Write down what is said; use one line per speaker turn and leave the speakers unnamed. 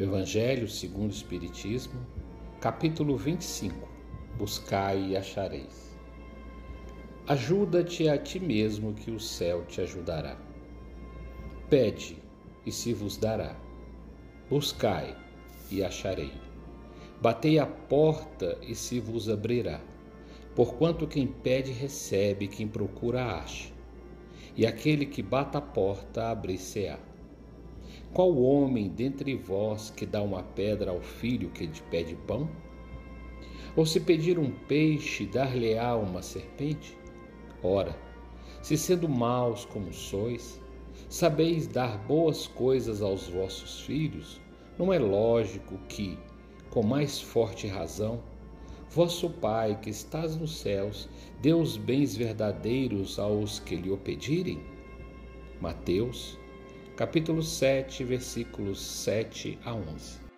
Evangelho segundo o Espiritismo, capítulo 25. Buscai e achareis. Ajuda-te a ti mesmo que o céu te ajudará. Pede e se vos dará. Buscai e acharei. Batei a porta e se vos abrirá. Porquanto quem pede recebe, quem procura acha. E aquele que bata a porta abrir-se-á. Qual homem dentre vós que dá uma pedra ao filho que lhe pede pão? Ou se pedir um peixe, dar-lhe-á uma serpente? Ora, se sendo maus como sois, sabeis dar boas coisas aos vossos filhos, não é lógico que, com mais forte razão, vosso Pai que estás nos céus dê os bens verdadeiros aos que lhe o pedirem? Mateus capítulo 7, versículos 7 a 11.